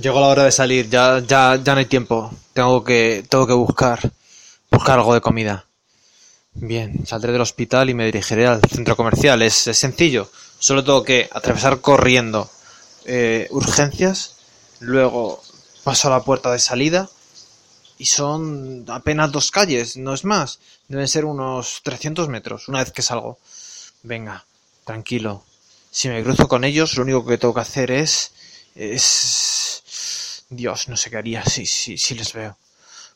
Llegó la hora de salir, ya, ya, ya no hay tiempo. Tengo que, tengo que buscar, buscar algo de comida. Bien, saldré del hospital y me dirigiré al centro comercial. Es, es sencillo. Solo tengo que atravesar corriendo eh, urgencias, luego paso a la puerta de salida y son apenas dos calles, no es más. Deben ser unos 300 metros una vez que salgo. Venga, tranquilo. Si me cruzo con ellos, lo único que tengo que hacer es... es... Dios, no sé qué haría si, si, si les veo.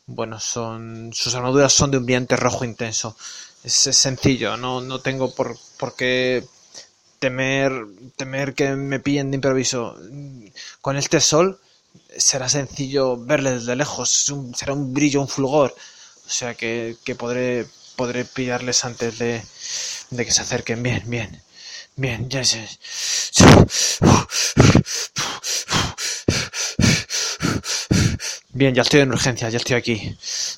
Bueno, son... sus armaduras son de un brillante rojo intenso. Es, sencillo, no, no tengo por, por qué temer, temer que me pillen de improviso. Con este sol será sencillo verle desde lejos, será un brillo, un fulgor. O sea que, que podré, podré pillarles antes de, de que se acerquen. Bien, bien. Bien, ya sé. Bien, ya estoy en urgencia, ya estoy aquí.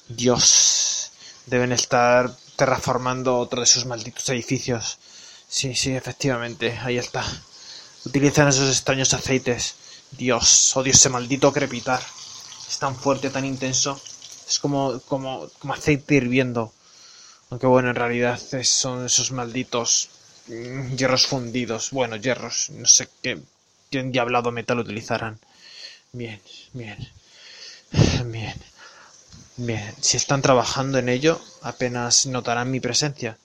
Dios, deben estar terraformando otro de sus malditos edificios. Sí, sí, efectivamente, ahí está. Utilizan esos extraños aceites. Dios, odio ese maldito crepitar. Es tan fuerte, tan intenso. Es como, como, como aceite hirviendo. Aunque bueno, en realidad son esos malditos mm, hierros fundidos. Bueno, hierros. No sé qué, qué endiablado metal utilizarán. Bien, bien. Bien. Bien. Si están trabajando en ello, apenas notarán mi presencia.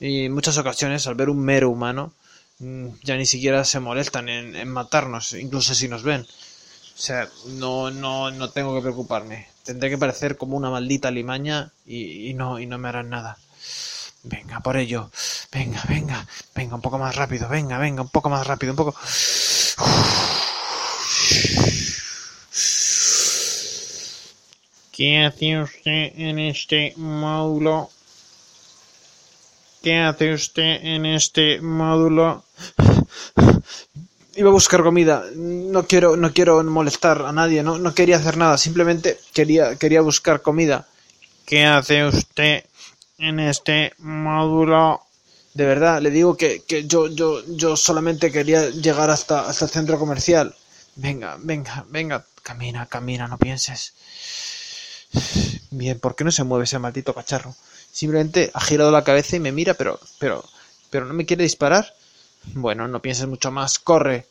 Y en muchas ocasiones, al ver un mero humano, mm, ya ni siquiera se molestan en, matarnos, incluso si nos ven. O sea, no, no, no tengo que preocuparme. Tendré que parecer como una maldita limaña y, no, y no me harán nada. Venga, por ello. Venga, venga, venga, un poco más rápido. Venga, venga, un poco más rápido, un poco. ¿Qué hace usted en este módulo? ¿Qué hace usted en este módulo? Iba a buscar comida. No quiero, no quiero molestar a nadie, no, no quería hacer nada, simplemente quería, quería buscar comida. ¿Qué hace usted en este módulo? De verdad, le digo que, que yo, yo, yo solamente quería llegar hasta, hasta el centro comercial. Venga, venga, venga, camina, camina, no pienses. Bien, ¿por qué no se mueve ese maldito cacharro? Simplemente ha girado la cabeza y me mira, pero, pero, pero no me quiere disparar. Bueno, no pienses mucho más, corre.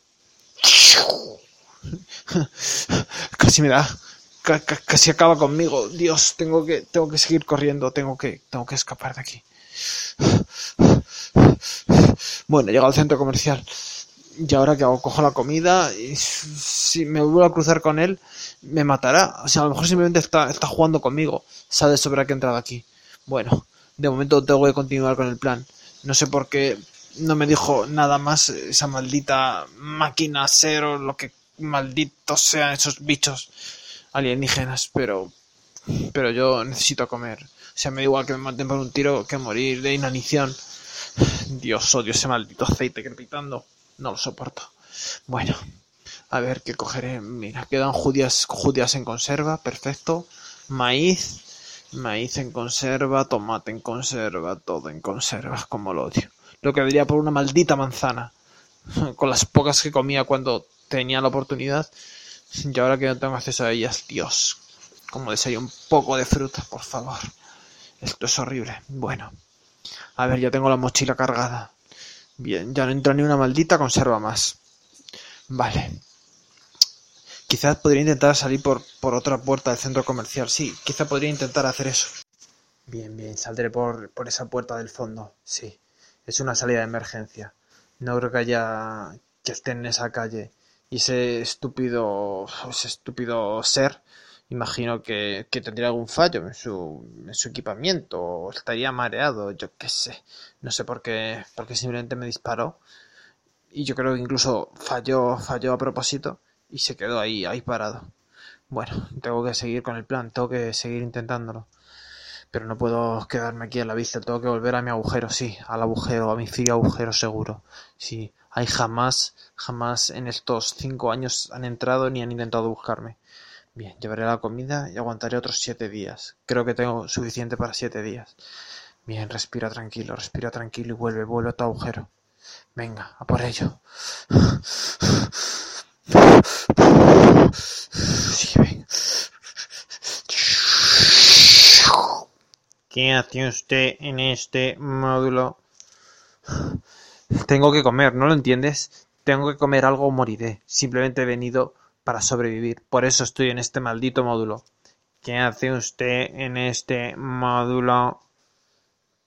Casi me da, ca- ca- casi acaba conmigo. Dios, tengo que, tengo que seguir corriendo, tengo que, tengo que escapar de aquí. Bueno, he llegado al centro comercial. Y ahora que hago, cojo la comida y si me vuelvo a cruzar con él, me matará. O sea, a lo mejor simplemente está, está jugando conmigo. Sabe sobre qué he entrado aquí. Bueno, de momento tengo que continuar con el plan. No sé por qué no me dijo nada más esa maldita máquina cero, lo que malditos sean esos bichos alienígenas, pero pero yo necesito comer. O sea, me da igual que me maten por un tiro que morir de inanición. Dios, odio ese maldito aceite crepitando. No lo soporto. Bueno, a ver qué cogeré. Mira, quedan judías, judías en conserva, perfecto. Maíz, maíz en conserva, tomate en conserva, todo en conserva, como lo odio. Lo que daría por una maldita manzana. Con las pocas que comía cuando tenía la oportunidad. Y ahora que no tengo acceso a ellas, Dios, como deseo un poco de fruta, por favor. Esto es horrible. Bueno, a ver, ya tengo la mochila cargada. Bien, ya no entra ni una maldita conserva más. Vale. Quizás podría intentar salir por, por otra puerta del centro comercial. Sí, quizá podría intentar hacer eso. Bien, bien, saldré por, por esa puerta del fondo. Sí, es una salida de emergencia. No creo que haya que esté en esa calle. Y ese estúpido, ese estúpido ser, imagino que, que tendría algún fallo en su, en su equipamiento, o estaría mareado, yo qué sé. No sé por qué, porque simplemente me disparó. Y yo creo que incluso falló, falló a propósito y se quedó ahí, ahí parado. Bueno, tengo que seguir con el plan, tengo que seguir intentándolo. Pero no puedo quedarme aquí a la vista, tengo que volver a mi agujero, sí, al agujero, a mi frío agujero seguro. Sí, ahí jamás, jamás en estos cinco años han entrado ni han intentado buscarme. Bien, llevaré la comida y aguantaré otros siete días. Creo que tengo suficiente para siete días. Bien, respira tranquilo, respira tranquilo y vuelve, vuelve a tu agujero. Venga, a por ello. Sí, ¿Qué hace usted en este módulo? Tengo que comer, ¿no lo entiendes? Tengo que comer algo o moriré. Simplemente he venido para sobrevivir. Por eso estoy en este maldito módulo. ¿Qué hace usted en este módulo?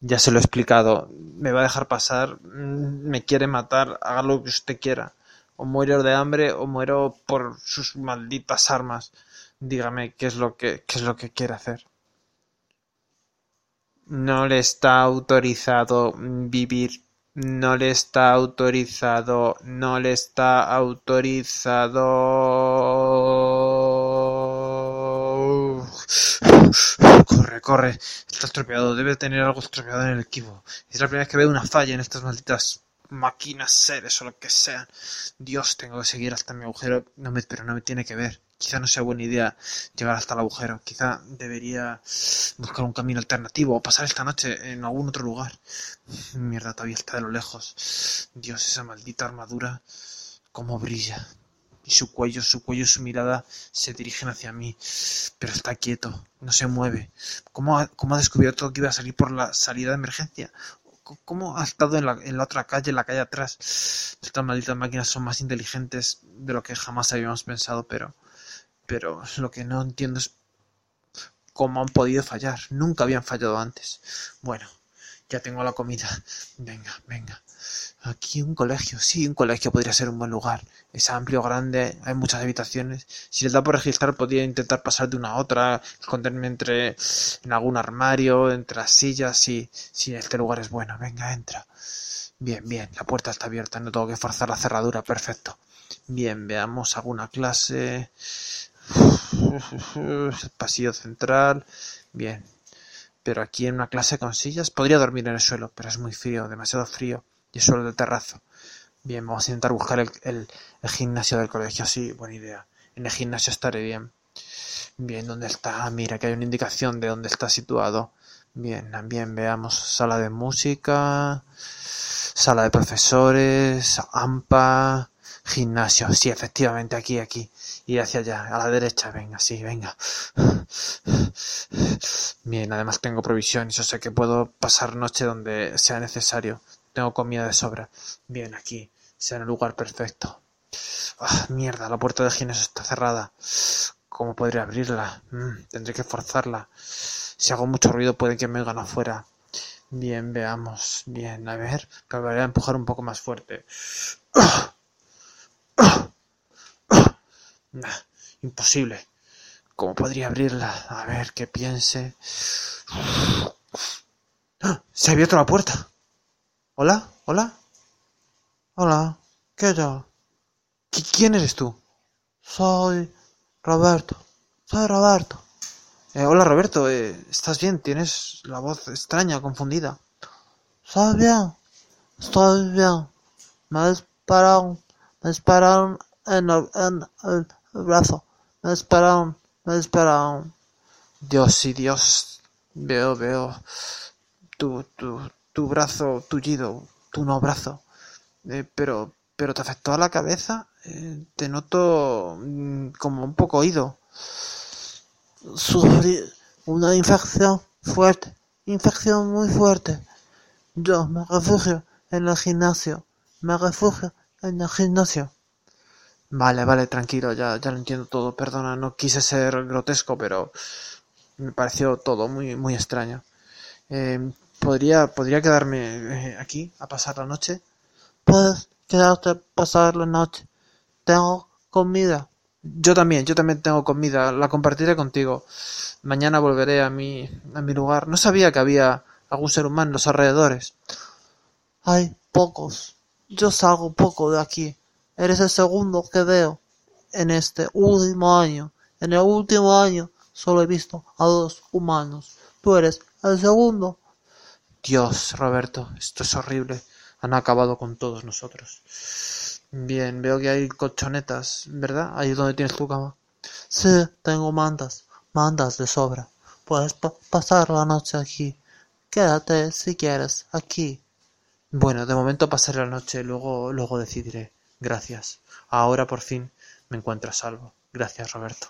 Ya se lo he explicado. Me va a dejar pasar. Mm, me quiere matar. Haga lo que usted quiera. O muero de hambre o muero por sus malditas armas. Dígame qué es lo que, qué es lo que quiere hacer. No le está autorizado vivir. No le está autorizado. No le está autorizado. Corre, corre. Está estropeado. Debe tener algo estropeado en el equipo. Es la primera vez que veo una falla en estas malditas máquinas, seres o lo que sean. Dios, tengo que seguir hasta mi agujero. No me, pero no me tiene que ver. Quizá no sea buena idea llegar hasta el agujero. Quizá debería buscar un camino alternativo o pasar esta noche en algún otro lugar. Mierda, todavía está de lo lejos. Dios, esa maldita armadura, cómo brilla. Y su cuello, su cuello y su mirada se dirigen hacia mí. Pero está quieto, no se mueve. ¿Cómo ha, cómo ha descubierto que iba a salir por la salida de emergencia? ¿Cómo ha estado en la, otra calle, en la calle atrás? Estas malditas máquinas son más inteligentes de lo que jamás habíamos pensado, pero pero lo que no entiendo es cómo han podido fallar. Nunca habían fallado antes. Bueno, ya tengo la comida. Venga, venga. Aquí un colegio. Sí, un colegio podría ser un buen lugar. Es amplio, grande, hay muchas habitaciones. Si les da por registrar, podría intentar pasar de una a otra, esconderme entre en algún armario, entre las sillas. Sí, sí, este lugar es bueno. Venga, entra. Bien, bien, la puerta está abierta, no tengo que forzar la cerradura, perfecto. Bien, veamos alguna clase. Pasillo central. Bien. Pero aquí en una clase con sillas podría dormir en el suelo, pero es muy frío, demasiado frío. Y el suelo del terrazo. Bien, vamos a intentar buscar el, el, gimnasio del colegio. Sí, buena idea. En el gimnasio estaré bien. Bien, ¿dónde está? Mira, que hay una indicación de dónde está situado. Bien, también veamos sala de música, sala de profesores, AMPA, gimnasio. Sí, efectivamente, aquí, aquí. Y hacia allá, a la derecha, venga, sí, venga. Bien, además tengo provisiones, o sea que puedo pasar noche donde sea necesario. Tengo comida de sobra. Bien, aquí, sea en el lugar perfecto. Ah, mierda, la puerta de gimnasio está cerrada. ¿Cómo podría abrirla? Mm, tendré que forzarla. Si hago mucho ruido puede que me oigan afuera. Bien, veamos. Bien, a ver. Probaré a empujar un poco más fuerte. Imposible. ¿Cómo podría abrirla? A ver, que piense. Se ha abierto la puerta. ¿Hola? ¿Hola? Hola. ¿Qué tal? ¿Quién eres tú? Soy Roberto. Soy Roberto. Eh, hola Roberto, eh, ¿estás bien? Tienes la voz extraña, confundida. Estoy bien. Estoy bien. Me dispararon. Me dispararon en el, en el brazo. Me dispararon. Me dispararon. Dios, sí, Dios. Veo, veo. Tu, tu, tu brazo tullido. Tu no brazo. Eh, pero, pero te afectó a la cabeza. Eh, te noto mm, como un poco oído. Sufrí una infección fuerte. Infección muy fuerte. Yo me refugio en el gimnasio. Me refugio en el gimnasio. Vale, vale, tranquilo, ya, ya lo entiendo todo. Perdona, no quise ser grotesco, pero me pareció todo muy, muy extraño. Eh, ¿podría, ¿Podría quedarme eh, aquí a pasar la noche? Puedes quedarte a pasar la noche. Tengo comida. Yo también, yo también tengo comida. La compartiré contigo. Mañana volveré a mi, a mi lugar. No sabía que había algún ser humano en los alrededores. Hay pocos. Yo salgo poco de aquí. Eres el segundo que veo en este último año. En el último año solo he visto a dos humanos. Tú eres el segundo. Dios, Roberto, esto es horrible. Han acabado con todos nosotros. Bien, veo que hay colchonetas, ¿verdad? Ahí donde tienes tu cama. Sí, tengo mantas, mantas de sobra. Puedes pa pasar la noche aquí. Quédate si quieres aquí. Bueno, de momento pasaré la noche, luego, luego decidiré. Gracias. Ahora por fin me encuentro a salvo. Gracias, Roberto.